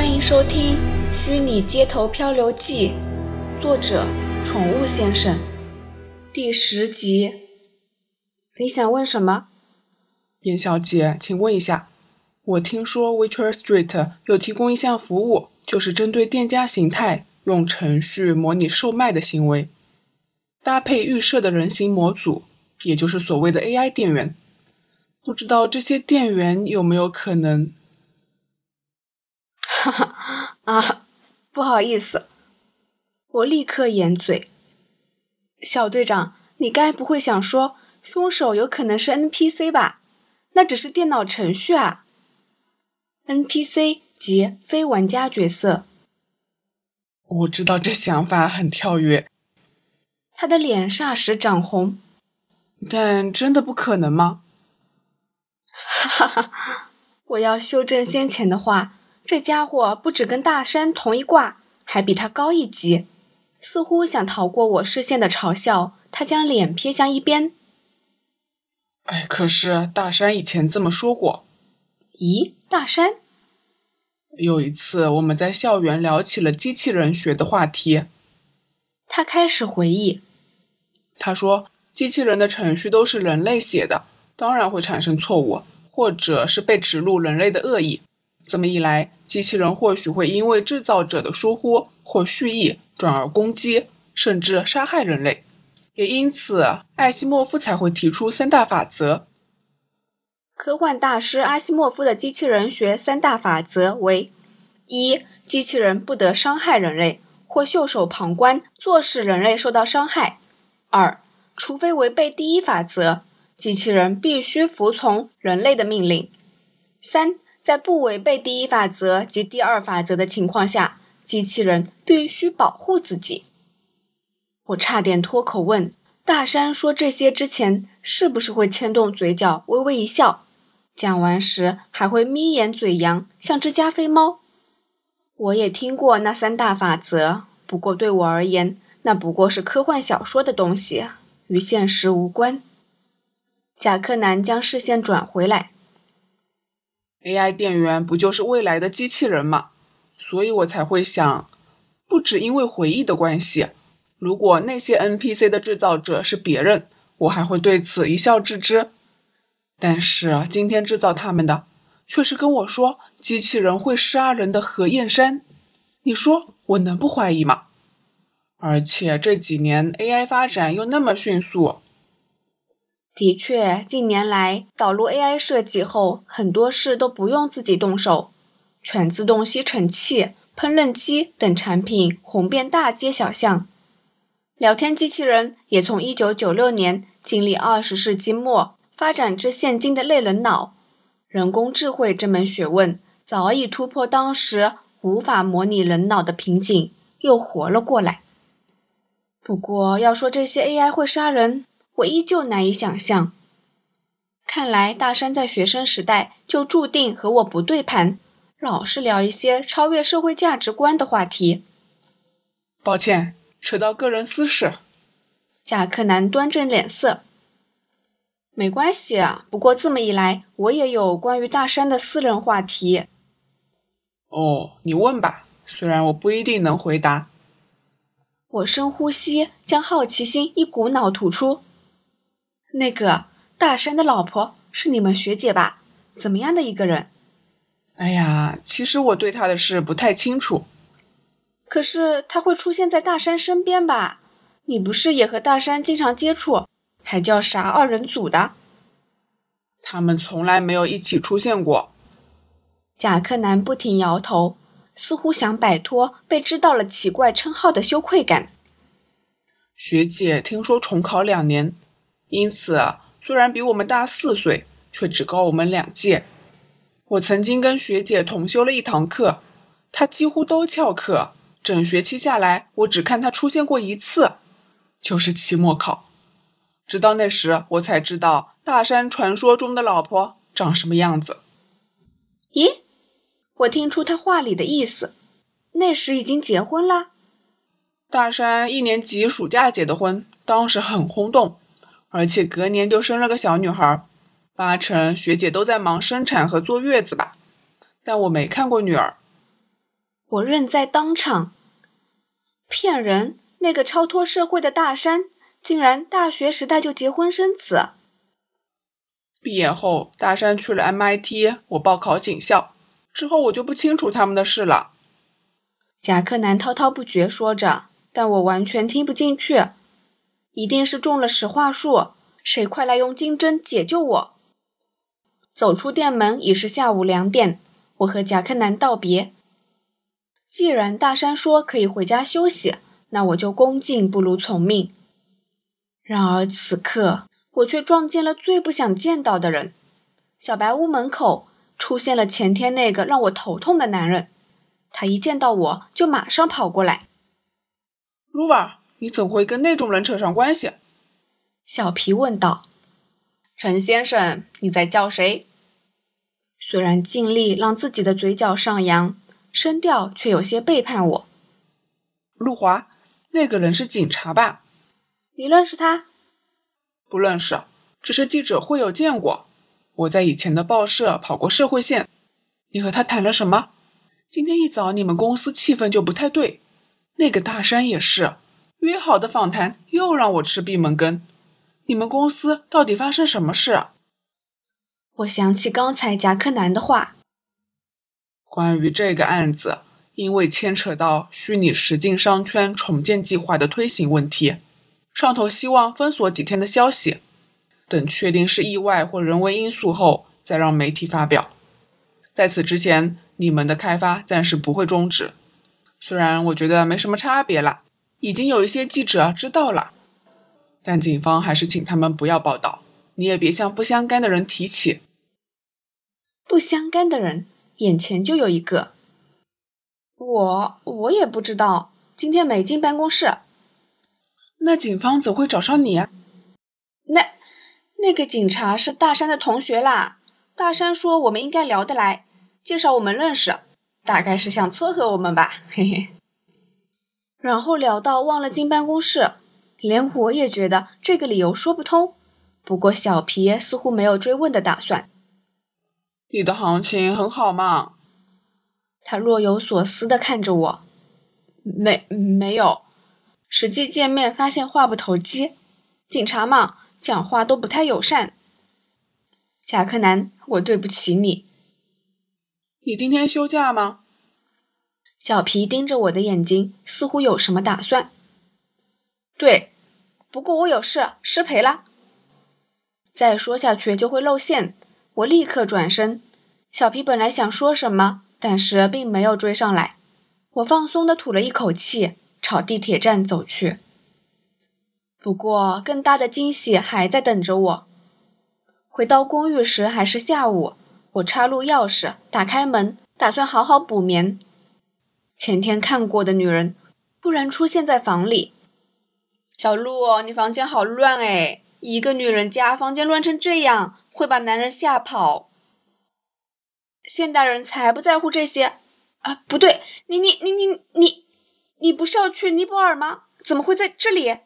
欢迎收听《虚拟街头漂流记》，作者：宠物先生，第十集。你想问什么？严小姐，请问一下，我听说 Witcher Street 有提供一项服务，就是针对店家形态用程序模拟售卖的行为，搭配预设的人形模组，也就是所谓的 AI 店员。不知道这些店员有没有可能？哈 哈啊，不好意思，我立刻掩嘴。小队长，你该不会想说凶手有可能是 NPC 吧？那只是电脑程序啊。NPC 即非玩家角色。我知道这想法很跳跃。他的脸霎时涨红。但真的不可能吗？哈哈哈！我要修正先前的话。这家伙不止跟大山同一挂，还比他高一级。似乎想逃过我视线的嘲笑，他将脸偏向一边。哎，可是大山以前这么说过。咦，大山？有一次我们在校园聊起了机器人学的话题。他开始回忆。他说，机器人的程序都是人类写的，当然会产生错误，或者是被植入人类的恶意。这么一来，机器人或许会因为制造者的疏忽或蓄意，转而攻击甚至杀害人类。也因此，艾西莫夫才会提出三大法则。科幻大师阿西莫夫的机器人学三大法则为：一、机器人不得伤害人类或袖手旁观，坐视人类受到伤害；二、除非违背第一法则，机器人必须服从人类的命令；三。在不违背第一法则及第二法则的情况下，机器人必须保护自己。我差点脱口问大山说这些之前，是不是会牵动嘴角微微一笑？讲完时还会眯眼嘴扬，像只加菲猫。我也听过那三大法则，不过对我而言，那不过是科幻小说的东西，与现实无关。贾克南将视线转回来。AI 店员不就是未来的机器人吗？所以我才会想，不只因为回忆的关系，如果那些 NPC 的制造者是别人，我还会对此一笑置之。但是今天制造他们的，却是跟我说机器人会杀人的何燕山，你说我能不怀疑吗？而且这几年 AI 发展又那么迅速。的确，近年来导入 AI 设计后，很多事都不用自己动手，全自动吸尘器、烹饪机等产品红遍大街小巷。聊天机器人也从1996年经历20世纪末发展至现今的类人脑，人工智慧这门学问早已突破当时无法模拟人脑的瓶颈，又活了过来。不过，要说这些 AI 会杀人，我依旧难以想象。看来大山在学生时代就注定和我不对盘，老是聊一些超越社会价值观的话题。抱歉，扯到个人私事。贾克南端正脸色。没关系啊，不过这么一来，我也有关于大山的私人话题。哦，你问吧，虽然我不一定能回答。我深呼吸，将好奇心一股脑吐出。那个大山的老婆是你们学姐吧？怎么样的一个人？哎呀，其实我对她的事不太清楚。可是她会出现在大山身边吧？你不是也和大山经常接触，还叫啥二人组的？他们从来没有一起出现过。贾克南不停摇头，似乎想摆脱被知道了奇怪称号的羞愧感。学姐听说重考两年。因此，虽然比我们大四岁，却只高我们两届。我曾经跟学姐同修了一堂课，她几乎都翘课。整学期下来，我只看她出现过一次，就是期末考。直到那时，我才知道大山传说中的老婆长什么样子。咦，我听出他话里的意思，那时已经结婚了。大山一年级暑假结的婚，当时很轰动。而且隔年就生了个小女孩，八成学姐都在忙生产和坐月子吧。但我没看过女儿。我认在当场。骗人！那个超脱社会的大山，竟然大学时代就结婚生子。毕业后，大山去了 MIT，我报考警校，之后我就不清楚他们的事了。贾克南滔滔不绝说着，但我完全听不进去。一定是中了石化术，谁快来用金针解救我！走出店门已是下午两点，我和贾克南道别。既然大山说可以回家休息，那我就恭敬不如从命。然而此刻，我却撞见了最不想见到的人。小白屋门口出现了前天那个让我头痛的男人，他一见到我就马上跑过来。鲁瓦，你怎会跟那种人扯上关系？小皮问道。陈先生，你在叫谁？虽然尽力让自己的嘴角上扬。声调却有些背叛我。陆华，那个人是警察吧？你认识他？不认识，只是记者会有见过。我在以前的报社跑过社会线。你和他谈了什么？今天一早你们公司气氛就不太对。那个大山也是，约好的访谈又让我吃闭门羹。你们公司到底发生什么事？我想起刚才夹克男的话。关于这个案子，因为牵扯到虚拟实境商圈重建计划的推行问题，上头希望封锁几天的消息，等确定是意外或人为因素后再让媒体发表。在此之前，你们的开发暂时不会终止。虽然我觉得没什么差别了，已经有一些记者知道了，但警方还是请他们不要报道。你也别向不相干的人提起。不相干的人。眼前就有一个，我我也不知道，今天没进办公室。那警方怎会找上你啊？那那个警察是大山的同学啦。大山说我们应该聊得来，介绍我们认识，大概是想撮合我们吧，嘿嘿。然后聊到忘了进办公室，连我也觉得这个理由说不通。不过小皮似乎没有追问的打算。你的行情很好嘛？他若有所思地看着我，没没有，实际见面发现话不投机，警察嘛，讲话都不太友善。贾克南，我对不起你。你今天休假吗？小皮盯着我的眼睛，似乎有什么打算。对，不过我有事，失陪了。再说下去就会露馅。我立刻转身，小皮本来想说什么，但是并没有追上来。我放松地吐了一口气，朝地铁站走去。不过，更大的惊喜还在等着我。回到公寓时还是下午，我插入钥匙，打开门，打算好好补眠。前天看过的女人突然出现在房里。小鹿，你房间好乱哎！一个女人家房间乱成这样。会把男人吓跑。现代人才不在乎这些啊！不对，你你你你你，你不是要去尼泊尔吗？怎么会在这里？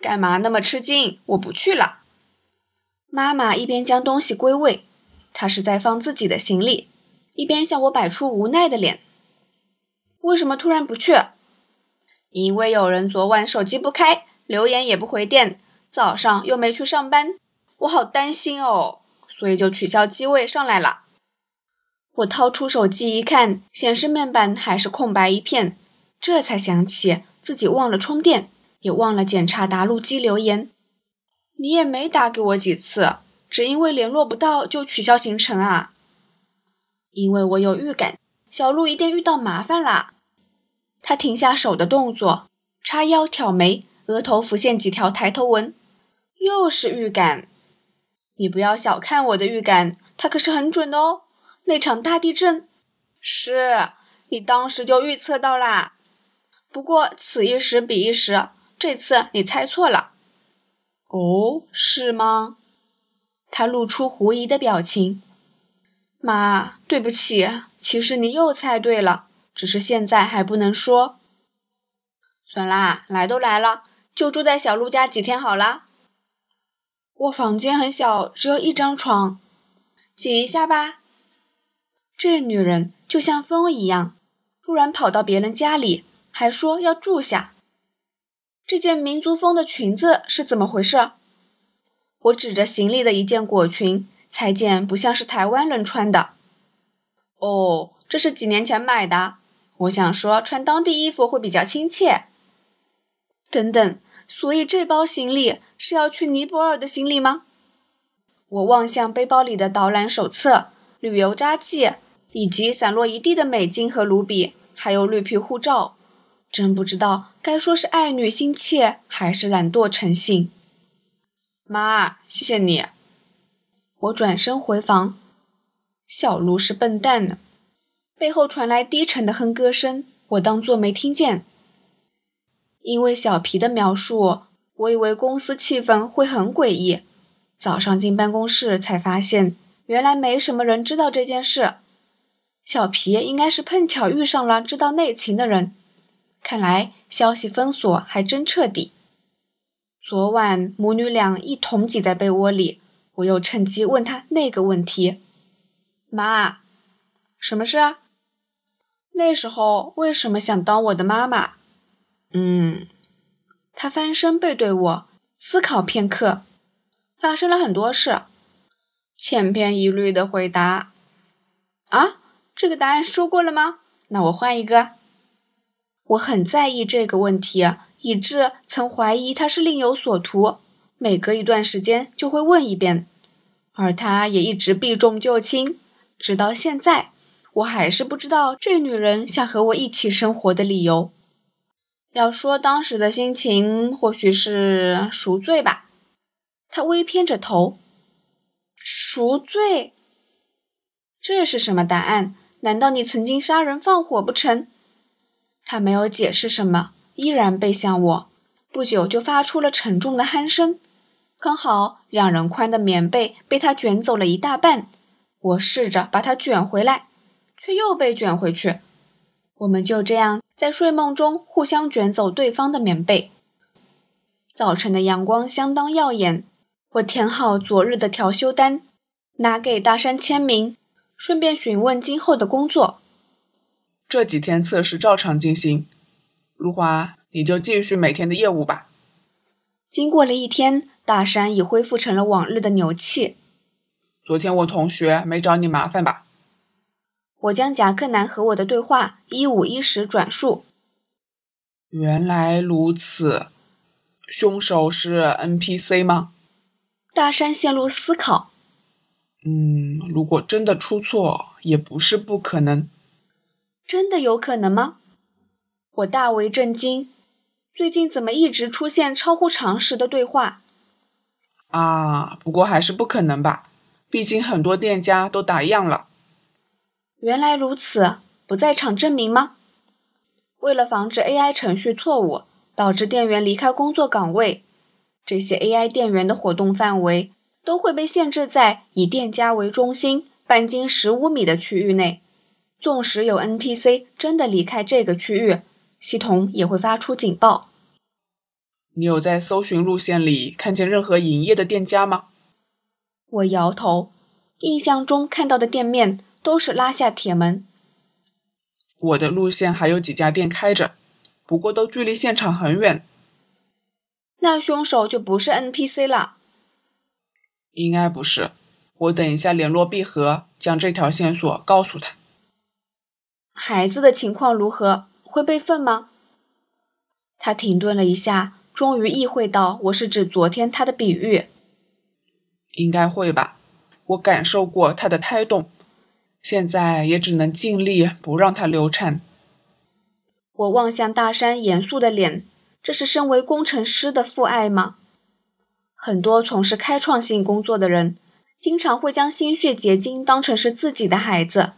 干嘛那么吃惊？我不去了。妈妈一边将东西归位，她是在放自己的行李，一边向我摆出无奈的脸。为什么突然不去？因为有人昨晚手机不开，留言也不回电，早上又没去上班。我好担心哦，所以就取消机位上来了。我掏出手机一看，显示面板还是空白一片，这才想起自己忘了充电，也忘了检查答录机留言。你也没打给我几次，只因为联络不到就取消行程啊？因为我有预感，小鹿一定遇到麻烦啦。他停下手的动作，叉腰挑眉，额头浮现几条抬头纹，又是预感。你不要小看我的预感，它可是很准的哦。那场大地震，是你当时就预测到啦。不过此一时彼一时，这次你猜错了。哦，是吗？他露出狐疑的表情。妈，对不起，其实你又猜对了，只是现在还不能说。算啦，来都来了，就住在小鹿家几天好了。我房间很小，只有一张床，挤一下吧。这女人就像风一样，突然跑到别人家里，还说要住下。这件民族风的裙子是怎么回事？我指着行李的一件裹裙，裁剪不像是台湾人穿的。哦，这是几年前买的。我想说，穿当地衣服会比较亲切。等等，所以这包行李是要去尼泊尔的行李吗？我望向背包里的导览手册、旅游札记，以及散落一地的美金和卢比，还有绿皮护照。真不知道该说是爱女心切，还是懒惰成性。妈，谢谢你。我转身回房。小卢是笨蛋呢。背后传来低沉的哼歌声，我当作没听见。因为小皮的描述，我以为公司气氛会很诡异。早上进办公室才发现，原来没什么人知道这件事。小皮应该是碰巧遇上了知道内情的人。看来消息封锁还真彻底。昨晚母女俩一同挤在被窝里，我又趁机问他那个问题：“妈，什么事啊？那时候为什么想当我的妈妈？”嗯，她翻身背对我，思考片刻，发生了很多事，千篇一律的回答：“啊，这个答案说过了吗？那我换一个。”我很在意这个问题，以致曾怀疑他是另有所图。每隔一段时间就会问一遍，而他也一直避重就轻。直到现在，我还是不知道这女人想和我一起生活的理由。要说当时的心情，或许是赎罪吧。他微偏着头，赎罪？这是什么答案？难道你曾经杀人放火不成？他没有解释什么，依然背向我。不久就发出了沉重的鼾声。刚好两人宽的棉被被他卷走了一大半。我试着把它卷回来，却又被卷回去。我们就这样在睡梦中互相卷走对方的棉被。早晨的阳光相当耀眼。我填好昨日的调休单，拿给大山签名，顺便询问今后的工作。这几天测试照常进行，如华，你就继续每天的业务吧。经过了一天，大山已恢复成了往日的牛气。昨天我同学没找你麻烦吧？我将夹克男和我的对话一五一十转述。原来如此，凶手是 NPC 吗？大山陷入思考。嗯，如果真的出错，也不是不可能。真的有可能吗？我大为震惊。最近怎么一直出现超乎常识的对话？啊，不过还是不可能吧？毕竟很多店家都打烊了。原来如此，不在场证明吗？为了防止 AI 程序错误导致店员离开工作岗位，这些 AI 店员的活动范围都会被限制在以店家为中心半径十五米的区域内。纵使有 NPC 真的离开这个区域，系统也会发出警报。你有在搜寻路线里看见任何营业的店家吗？我摇头，印象中看到的店面都是拉下铁门。我的路线还有几家店开着，不过都距离现场很远。那凶手就不是 NPC 了？应该不是。我等一下联络闭合，将这条线索告诉他。孩子的情况如何？会备份吗？他停顿了一下，终于意会到我是指昨天他的比喻。应该会吧，我感受过他的胎动，现在也只能尽力不让他流产。我望向大山严肃的脸，这是身为工程师的父爱吗？很多从事开创性工作的人，经常会将心血结晶当成是自己的孩子。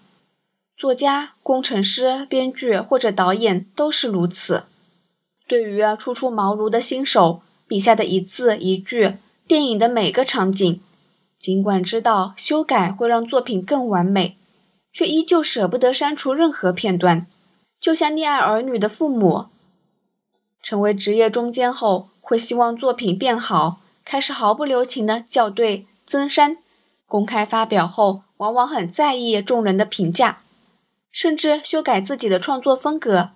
作家、工程师、编剧或者导演都是如此。对于初出茅庐的新手，笔下的一字一句，电影的每个场景，尽管知道修改会让作品更完美，却依旧舍不得删除任何片段。就像溺爱儿女的父母，成为职业中间后，会希望作品变好，开始毫不留情的校对、增删。公开发表后，往往很在意众人的评价。甚至修改自己的创作风格，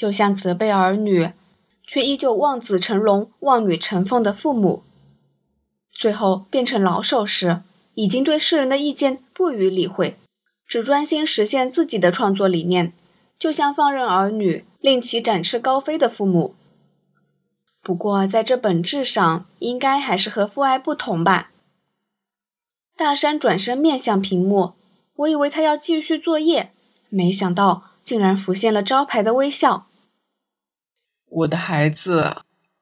就像责备儿女，却依旧望子成龙、望女成凤的父母。最后变成老手时，已经对世人的意见不予理会，只专心实现自己的创作理念，就像放任儿女令其展翅高飞的父母。不过，在这本质上，应该还是和父爱不同吧。大山转身面向屏幕，我以为他要继续作业，没想到竟然浮现了招牌的微笑。我的孩子，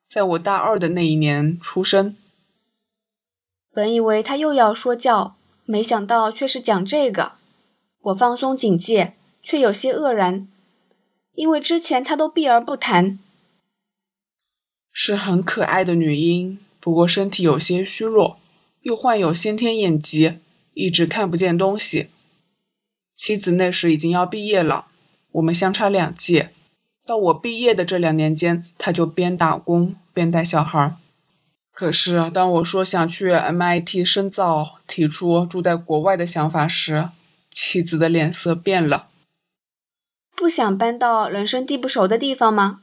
在我大二的那一年出生。本以为他又要说教，没想到却是讲这个。我放松警戒，却有些愕然，因为之前他都避而不谈。是很可爱的女婴，不过身体有些虚弱，又患有先天眼疾，一直看不见东西。妻子那时已经要毕业了，我们相差两届。到我毕业的这两年间，他就边打工边带小孩。可是当我说想去 MIT 深造，提出住在国外的想法时，妻子的脸色变了。不想搬到人生地不熟的地方吗？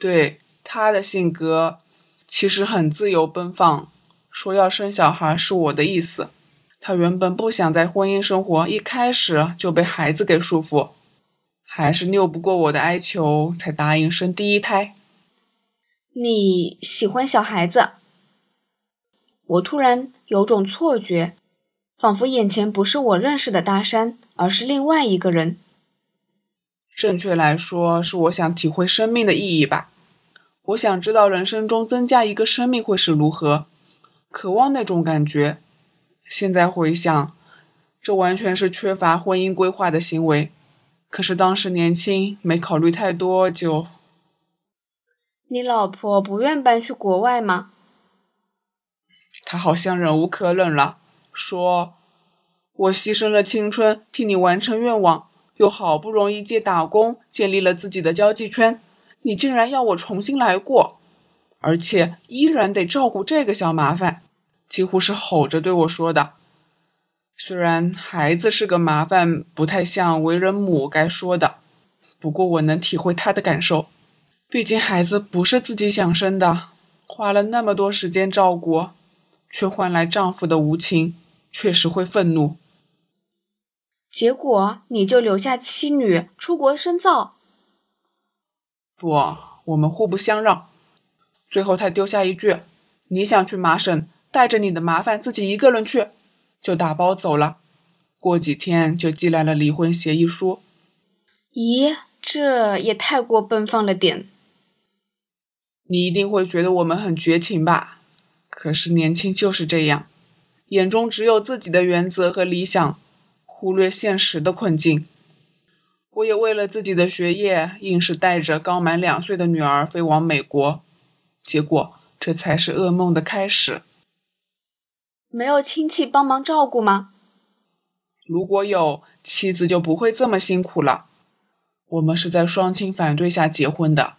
对。他的性格其实很自由奔放，说要生小孩是我的意思。他原本不想在婚姻生活一开始就被孩子给束缚，还是拗不过我的哀求，才答应生第一胎。你喜欢小孩子？我突然有种错觉，仿佛眼前不是我认识的大山，而是另外一个人。正确来说，是我想体会生命的意义吧。我想知道人生中增加一个生命会是如何，渴望那种感觉。现在回想，这完全是缺乏婚姻规划的行为。可是当时年轻，没考虑太多就……你老婆不愿搬去国外吗？他好像忍无可忍了，说：“我牺牲了青春，替你完成愿望，又好不容易借打工建立了自己的交际圈。”你竟然要我重新来过，而且依然得照顾这个小麻烦，几乎是吼着对我说的。虽然孩子是个麻烦，不太像为人母该说的，不过我能体会她的感受。毕竟孩子不是自己想生的，花了那么多时间照顾，却换来丈夫的无情，确实会愤怒。结果你就留下妻女出国深造。不，我们互不相让。最后，他丢下一句：“你想去麻省，带着你的麻烦自己一个人去。”就打包走了。过几天就寄来了离婚协议书。咦，这也太过奔放了点。你一定会觉得我们很绝情吧？可是年轻就是这样，眼中只有自己的原则和理想，忽略现实的困境。我也为了自己的学业，硬是带着刚满两岁的女儿飞往美国，结果这才是噩梦的开始。没有亲戚帮忙照顾吗？如果有，妻子就不会这么辛苦了。我们是在双亲反对下结婚的。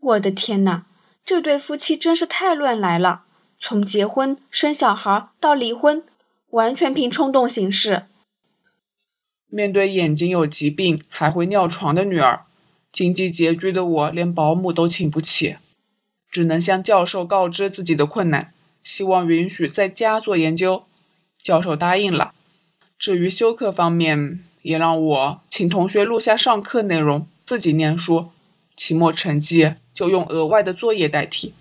我的天哪，这对夫妻真是太乱来了！从结婚、生小孩到离婚，完全凭冲动行事。面对眼睛有疾病还会尿床的女儿，经济拮据的我连保姆都请不起，只能向教授告知自己的困难，希望允许在家做研究。教授答应了。至于修课方面，也让我请同学录下上课内容，自己念书。期末成绩就用额外的作业代替。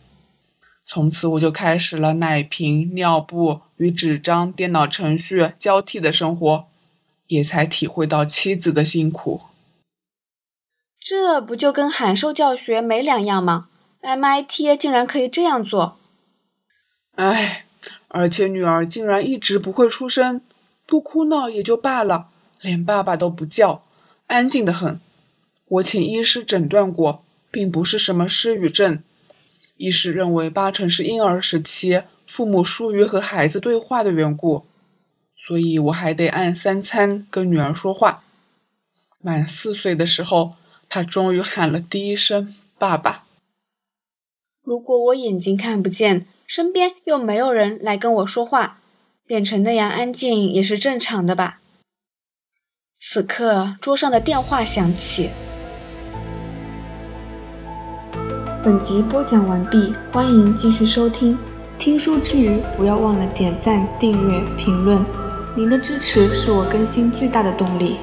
从此我就开始了奶瓶、尿布与纸张、电脑程序交替的生活。也才体会到妻子的辛苦，这不就跟函授教学没两样吗？MIT 竟然可以这样做！哎，而且女儿竟然一直不会出声，不哭闹也就罢了，连爸爸都不叫，安静的很。我请医师诊断过，并不是什么失语症，医师认为八成是婴儿时期父母疏于和孩子对话的缘故。所以我还得按三餐跟女儿说话。满四岁的时候，她终于喊了第一声“爸爸”。如果我眼睛看不见，身边又没有人来跟我说话，变成那样安静也是正常的吧？此刻，桌上的电话响起。本集播讲完毕，欢迎继续收听。听书之余，不要忘了点赞、订阅、评论，您的支持是我更新最大的动力。